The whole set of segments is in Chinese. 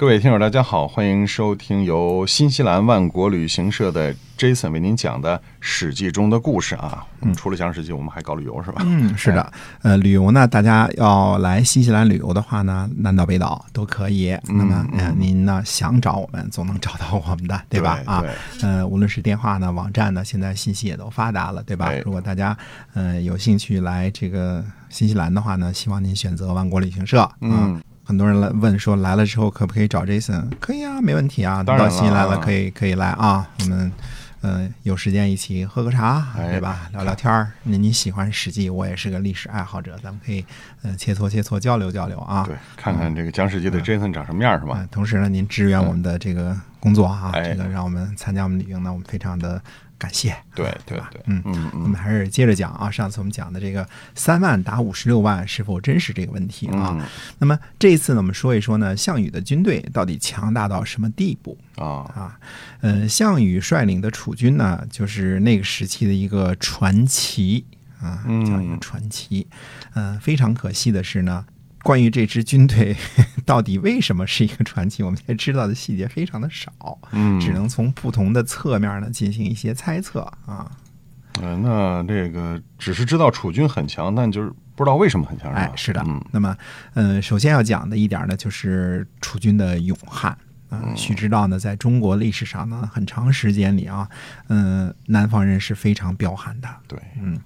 各位听友，大家好，欢迎收听由新西兰万国旅行社的 Jason 为您讲的《史记》中的故事啊。嗯，除了讲《史记》，我们还搞旅游是吧？嗯，是的。呃，旅游呢，大家要来新西兰旅游的话呢，南岛北岛都可以。那么，呃，您呢想找我们，总能找到我们的，对吧？啊，呃，无论是电话呢，网站呢，现在信息也都发达了，对吧？如果大家呃有兴趣来这个新西兰的话呢，希望您选择万国旅行社。嗯。很多人来问说来了之后可不可以找 Jason？可以啊，没问题啊。到新来了可以可以来啊。我们嗯有时间一起喝个茶，对吧？聊聊天儿。那你喜欢《史记》，我也是个历史爱好者，咱们可以嗯切磋切磋，交流交流啊。对，看看这个讲《史记》的 Jason 长什么样是吧？同时呢，您支援我们的这个工作啊，这个让我们参加我们旅行呢，我们非常的。感谢，对对对，嗯嗯，我们还是接着讲啊。上次我们讲的这个三万打五十六万是否真实这个问题啊。那么这一次呢，我们说一说呢，项羽的军队到底强大到什么地步啊？啊，呃，项羽率领的楚军呢，就是那个时期的一个传奇啊，叫一个传奇。嗯，非常可惜的是呢。关于这支军队到底为什么是一个传奇，我们现在知道的细节非常的少，嗯，只能从不同的侧面呢进行一些猜测啊。呃，那这个只是知道楚军很强，但就是不知道为什么很强，哎，是的。那么，嗯，首先要讲的一点呢，就是楚军的勇悍。嗯，须知道呢，在中国历史上呢，很长时间里啊，嗯，南方人是非常彪悍的。对，嗯，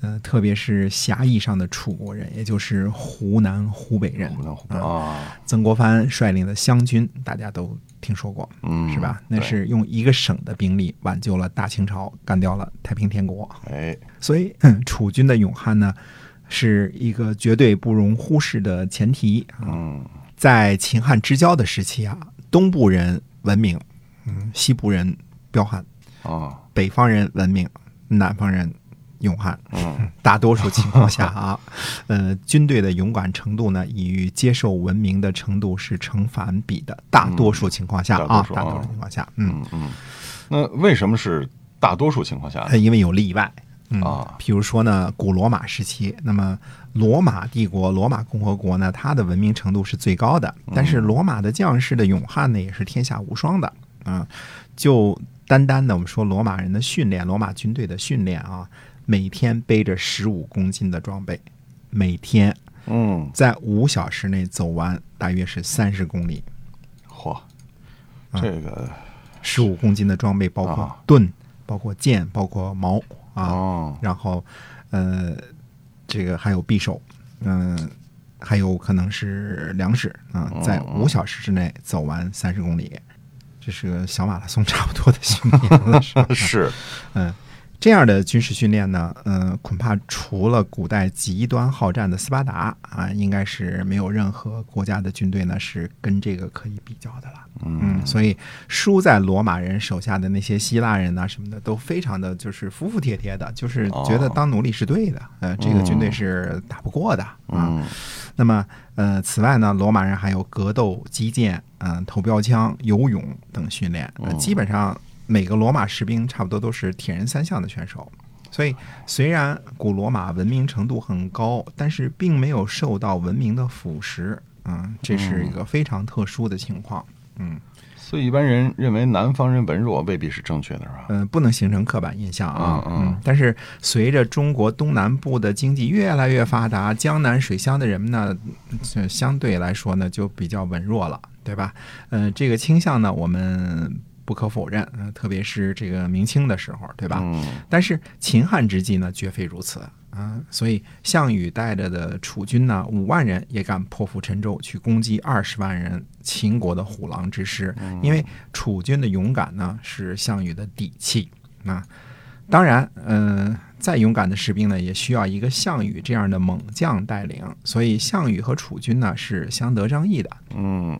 呃，特别是狭义上的楚国人，也就是湖南、湖北人。湖南、湖北啊，曾国藩率领的湘军，大家都听说过，嗯，是吧？那是用一个省的兵力挽救了大清朝，干掉了太平天国。哎，所以楚军的勇悍呢，是一个绝对不容忽视的前提。嗯，在秦汉之交的时期啊。东部人文明，嗯，西部人彪悍，啊，北方人文明，南方人勇悍，嗯，大多数情况下啊，呃，军队的勇敢程度呢，与接受文明的程度是成反比的。大多数情况下啊，大多数情况下，嗯嗯，那为什么是大多数情况下？因为有例外。啊，比如说呢，古罗马时期，那么罗马帝国、罗马共和国呢，它的文明程度是最高的，但是罗马的将士的勇悍呢，也是天下无双的。啊，就单单的我们说罗马人的训练，罗马军队的训练啊，每天背着十五公斤的装备，每天，嗯，在五小时内走完大约是三十公里。嚯，这个十五公斤的装备，包括盾，包括剑，包括矛。啊，然后，呃，这个还有匕首，嗯，还有可能是粮食啊，在五小时之内走完三十公里，这是个小马拉松差不多的训练了，是，嗯。这样的军事训练呢，嗯，恐怕除了古代极端好战的斯巴达啊，应该是没有任何国家的军队呢是跟这个可以比较的了。嗯，所以输在罗马人手下的那些希腊人呐什么的，都非常的就是服服帖帖的，就是觉得当奴隶是对的。呃，这个军队是打不过的啊。那么，呃，此外呢，罗马人还有格斗、击剑、嗯，投标枪、游泳等训练，基本上。每个罗马士兵差不多都是铁人三项的选手，所以虽然古罗马文明程度很高，但是并没有受到文明的腐蚀，嗯，这是一个非常特殊的情况，嗯，所以一般人认为南方人文弱未必是正确的，是吧？嗯，不能形成刻板印象啊，嗯，但是随着中国东南部的经济越来越发达，江南水乡的人们呢，相对来说呢就比较文弱了，对吧？嗯，这个倾向呢，我们。不可否认，特别是这个明清的时候，对吧？嗯。但是秦汉之际呢，绝非如此啊。所以项羽带着的楚军呢，五万人也敢破釜沉舟去攻击二十万人秦国的虎狼之师。因为楚军的勇敢呢，是项羽的底气啊。当然，嗯，再勇敢的士兵呢，也需要一个项羽这样的猛将带领。所以项羽和楚军呢，是相得益彰的。嗯。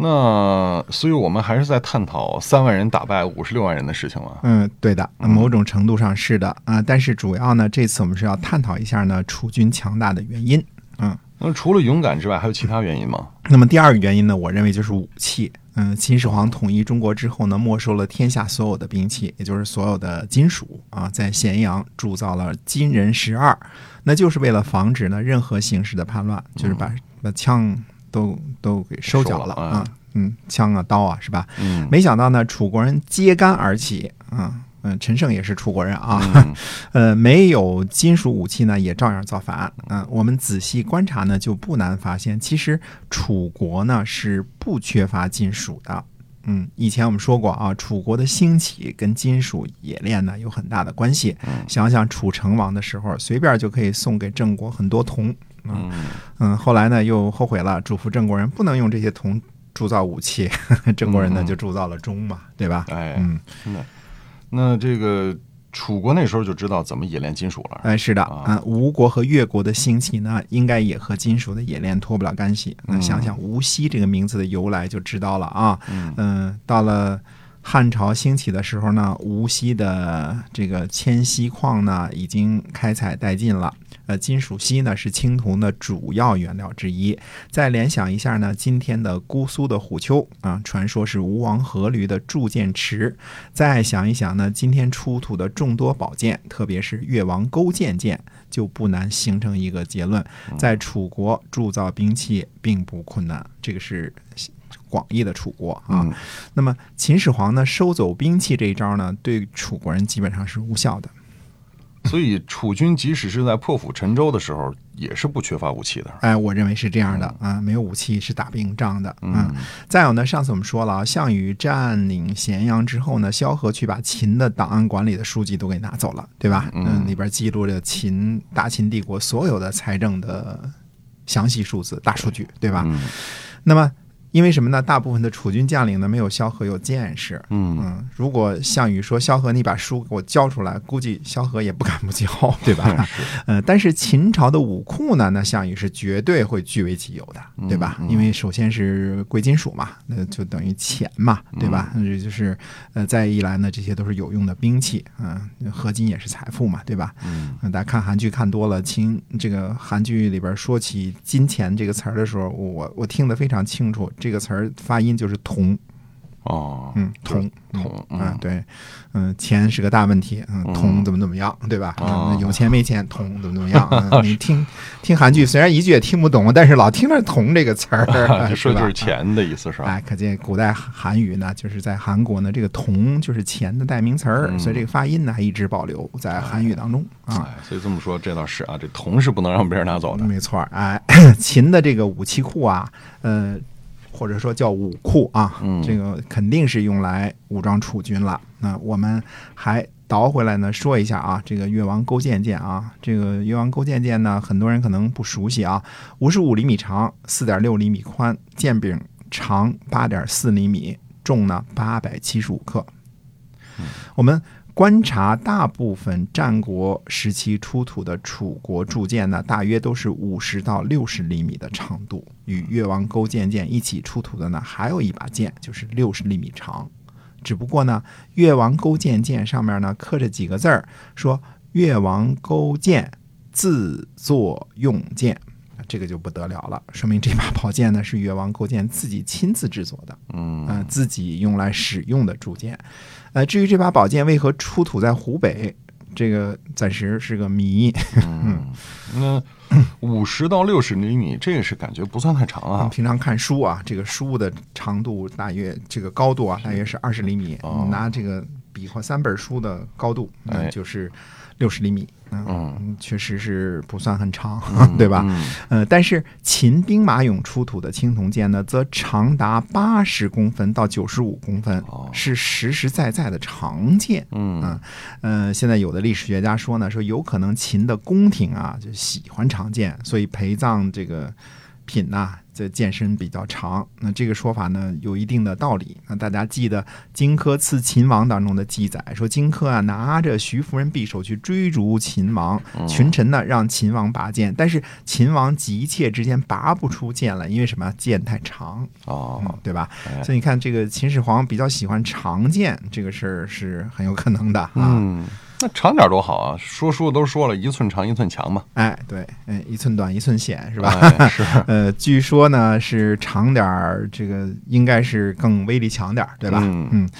那，所以我们还是在探讨三万人打败五十六万人的事情吗？嗯，对的，某种程度上是的啊。但是主要呢，这次我们是要探讨一下呢楚军强大的原因。嗯，那除了勇敢之外，还有其他原因吗？那么第二个原因呢，我认为就是武器。嗯，秦始皇统一中国之后呢，没收了天下所有的兵器，也就是所有的金属啊，在咸阳铸造了金人十二，那就是为了防止呢任何形式的叛乱，就是把把枪都都给收缴了啊，嗯，枪啊刀啊是吧？嗯没想到呢，楚国人揭竿而起啊。嗯，陈胜也是楚国人啊，嗯 呃，没有金属武器呢，也照样造反。嗯、我们仔细观察呢，就不难发现，其实楚国呢是不缺乏金属的。嗯，以前我们说过啊，楚国的兴起跟金属冶炼呢有很大的关系。想想楚成王的时候，随便就可以送给郑国很多铜。嗯嗯，后来呢又后悔了，嘱咐郑国人不能用这些铜铸造武器，郑国人呢嗯就铸造了钟嘛，对吧？哎，嗯，真的。那这个楚国那时候就知道怎么冶炼金属了。哎，是的，啊嗯，吴国和越国的兴起呢，应该也和金属的冶炼脱不了干系。那想想无锡这个名字的由来就知道了啊。嗯嗯，到了汉朝兴起的时候呢，无锡的这个铅锡矿呢已经开采殆尽了。呃，金属锡呢是青铜的主要原料之一。再联想一下呢，今天的姑苏的虎丘啊，传说是吴王阖闾的铸剑池。再想一想呢，今天出土的众多宝剑，特别是越王勾践剑，就不难形成一个结论：在楚国铸造兵器并不困难。这个是广义的楚国啊。嗯那么秦始皇呢，收走兵器这一招呢，对楚国人基本上是无效的。所以楚军即使是在破釜沉舟的时候，也是不缺乏武器的。哎，我认为是这样的啊，没有武器是打不赢仗的。嗯，再有呢，上次我们说了啊，项羽占领咸阳之后呢，萧何去把秦的档案馆里的书籍都给拿走了，对吧？嗯里边记录着秦大秦帝国所有的财政的详细数字、大数据，对吧？嗯那么。因为什么呢？大部分的楚军将领呢，没有萧何有见识。嗯嗯，如果项羽说萧何，你把书给我交出来，估计萧何也不敢不交，对吧？呃，但是秦朝的武库呢，那项羽是绝对会据为己有的，对吧？因为首先是贵金属嘛，那就等于钱嘛，对吧？那这就是呃，再一来呢，这些都是有用的兵器，嗯、合金也是财富嘛，对吧？嗯嗯，大家看韩剧看多了，秦这个韩剧里边说起金钱这个词儿的时候，我我听得非常清楚，这个词儿发音就是铜，哦，嗯，铜，铜，嗯，嗯对，嗯，钱是个大问题，嗯，嗯铜怎么怎么样，对吧？有钱没钱，铜怎么怎么样？嗯 你听听韩剧，虽然一句也听不懂，但是老听着“铜”这个词儿，就说吧就是钱的意思是吧？哎，可见古代韩语呢，就是在韩国呢，这个“铜”就是钱的代名词儿，嗯所以这个发音呢还一直保留在韩语当中啊。哎，所以这么说，这倒是啊，这铜是不能让别人拿走的。没错儿，哎，秦的这个武器库啊，呃，或者说叫武库啊，嗯这个肯定是用来武装楚军了。那我们还倒回来呢，说一下啊，这个越王勾践剑啊，这个越王勾践剑呢，很多人可能不熟悉啊，五十五厘米长，四点六厘米宽，剑柄长八点四厘米，重呢八百七十五克。我们观察大部分战国时期出土的楚国铸剑呢，大约都是五十到六十厘米的长度。与越王勾践剑一起出土的呢，还有一把剑就是六十厘米长。只不过呢，越王勾践剑上面呢刻着几个字儿，说越王勾践自作用剑。这个就不得了了，说明这把宝剑呢是越王勾践自己亲自制作的。嗯呃，自己用来使用的铸剑。呃，至于这把宝剑为何出土在湖北，这个暂时是个谜。嗯，那五十到六十厘米，这个是感觉不算太长啊。平常看书啊，这个书的长度大约这个高度啊，大约是二十厘米。哦你拿这个比划三本书的高度，那哎就是六十厘米。嗯嗯，确实是不算很长，嗯 对吧？嗯呃，但是秦兵马俑出土的青铜剑呢，则长达八十公分到九十五公分，哦是实实在在的长剑。嗯嗯呃，现在有的历史学家说呢，说有可能秦的宫廷啊就喜欢长剑，所以陪葬这个品呐、这剑身比较长。那这个说法呢有一定的道理。那大家记得荆轲刺秦王当中的记载，说荆轲啊拿着徐夫人匕首去追逐秦王，群臣呢让秦王拔剑，但是秦王急切之间拔不出剑来，因为什么？剑太长。哦嗯，，对吧？哎所以你看，这个秦始皇比较喜欢长剑，这个事儿是很有可能的啊。嗯，那长点儿多好啊！说书的都说了一寸长一寸强嘛，哎，对，嗯，一寸短一寸险是吧？哎是，呃，据说呢是长点儿，这个应该是更威力强点儿，对吧？嗯嗯，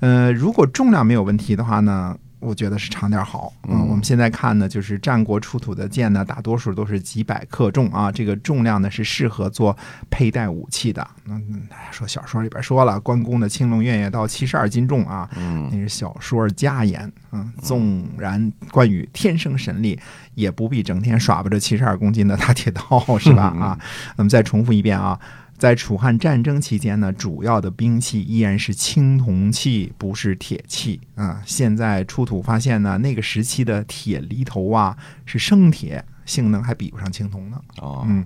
呃，如果重量没有问题的话呢，我觉得是长点好。嗯，嗯我们现在看呢，就是战国出土的剑呢，大多数都是几百克重啊，这个重量呢是适合做佩戴武器的。嗯，大家说小说里边说了，关公的青龙偃月刀七十二斤重啊，嗯那是小说家言。嗯，纵然关羽天生神力，也不必整天耍不着七十二公斤的大铁刀，是吧？啊，那么再重复一遍啊。在楚汉战争期间呢，主要的兵器依然是青铜器，不是铁器啊。现在出土发现呢，那个时期的铁犁头啊是生铁，性能还比不上青铜呢。哦，嗯，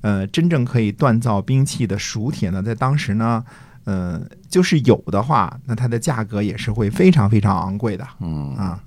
呃，真正可以锻造兵器的熟铁呢，在当时呢，呃，就是有的话，那它的价格也是会非常非常昂贵的嗯，啊。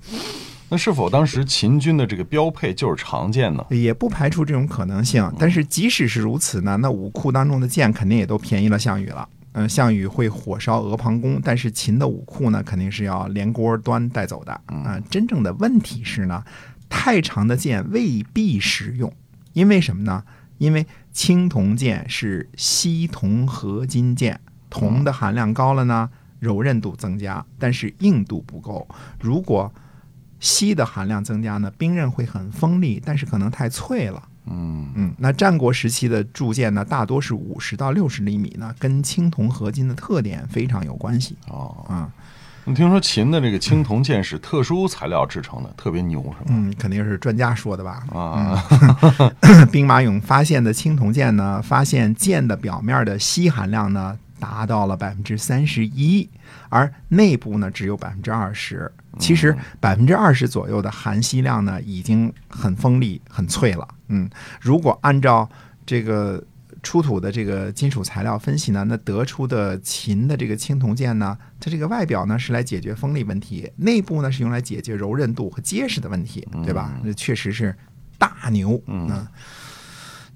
那是否当时秦军的这个标配就是长剑呢？也不排除这种可能性。但是即使是如此呢，那武库当中的剑肯定也都便宜了项羽了。嗯、项羽会火烧阿房宫，但是秦的武库呢，肯定是要连锅端带走的。啊、真正的问题是呢，太长的剑未必实用，因为什么呢？因为青铜剑是锡铜合金剑，铜的含量高了呢，柔韧度增加，但是硬度不够。如果锡的含量增加呢，兵刃会很锋利，但是可能太脆了。嗯嗯，那战国时期的铸剑呢，大多是五十到六十厘米呢，跟青铜合金的特点非常有关系哦，啊。你听说秦的这个青铜剑是特殊材料制成的，特别牛是吗？嗯，肯定是专家说的吧？啊，兵马俑发现的青铜剑呢，发现剑的表面的锡含量呢达到了百分之三十一，而内部呢只有百分之二十。其实百分之二十左右的含锡量呢，已经很锋利、很脆了。嗯，如果按照这个出土的这个金属材料分析呢，那得出的秦的这个青铜剑呢，它这个外表呢是来解决锋利问题，内部呢是用来解决柔韧度和结实的问题，对吧？那确实是大牛。嗯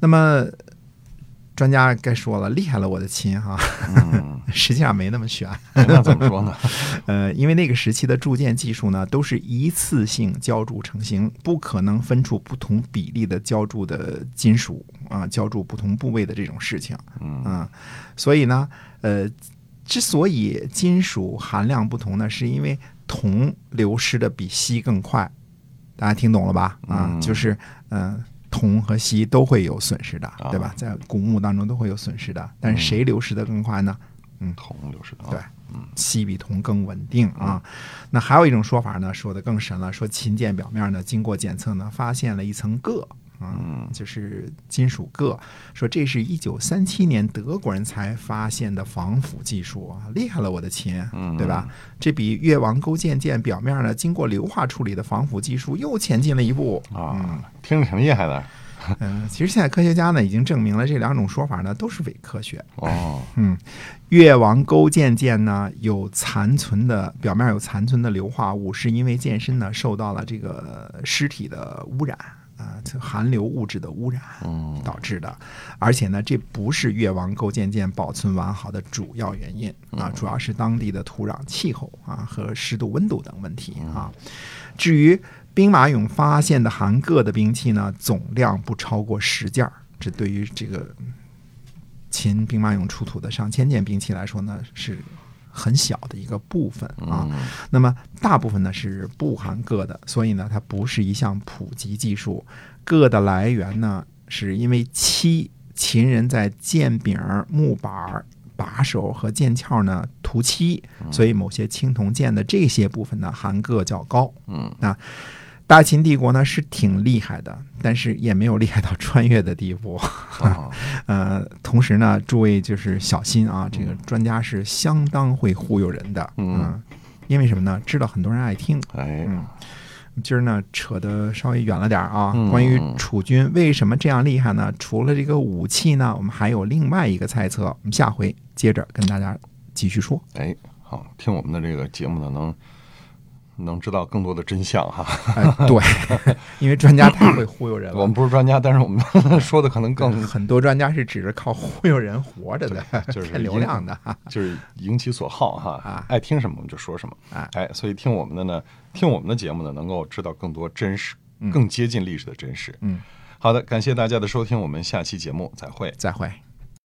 那么专家该说了，厉害了我的亲哈，嗯，实际上没那么悬。哎那怎么说呢？呃，因为那个时期的铸剑技术呢，都是一次性浇铸成型，不可能分出不同比例的浇铸的金属啊，浇铸不同部位的这种事情。嗯嗯，所以呢，呃，之所以金属含量不同呢，是因为铜流失的比锡更快。大家听懂了吧？啊，嗯就是嗯、呃铜和锡都会有损失的，啊对吧？在古墓当中都会有损失的，但是谁流失的更快呢？嗯铜流失的快，对锡比铜更稳定啊。那还有一种说法呢，说的更神了，说秦剑表面呢经过检测呢，发现了一层铬。啊，就是金属铬，说这是一九三七年德国人才发现的防腐技术啊，厉害了我的亲，嗯对吧？这比越王勾践剑表面呢经过硫化处理的防腐技术又前进了一步啊，听着挺厉害的嗯、其实现在科学家呢已经证明了这两种说法呢都是伪科学。哦，嗯越王勾践剑呢有残存的表面有残存的硫化物，是因为剑身呢受到了这个尸体的污染啊，这含硫物质的污染嗯导致的。而且呢，这不是越王勾践剑保存完好的主要原因啊，主要是当地的土壤、气候啊和湿度、温度等问题啊。至于兵马俑发现的含铬的兵器呢，总量不超过十件儿，这对于这个秦兵马俑出土的上千件兵器来说呢，是很小的一个部分啊。嗯那么大部分呢是不含铬的，所以呢它不是一项普及技术。铬的来源呢，是因为漆，秦人在剑柄、木板、把手和剑鞘呢涂漆，所以某些青铜剑的这些部分呢含铬较高。嗯啊，大秦帝国呢是挺厉害的，但是也没有厉害到穿越的地步。啊 呃，同时呢，诸位就是小心啊，这个专家是相当会忽悠人的，嗯因为什么呢？知道很多人爱听。哎，嗯今儿呢扯得稍微远了点啊。嗯关于楚军为什么这样厉害呢？除了这个武器呢，我们还有另外一个猜测。我们下回接着跟大家继续说。哎，好，听我们的这个节目呢，能能知道更多的真相哈。哎对，因为专家太会忽悠人了。我们不是专家，但是我们 说的可能更很多专家是指着靠忽悠人活着的，就是 看流量的。就是迎其所好哈啊爱听什么我们就说什么啊哎，所以听我们的呢，听我们的节目呢，能够知道更多真实，更接近历史的真实。嗯，好的，感谢大家的收听，我们下期节目再会。再会。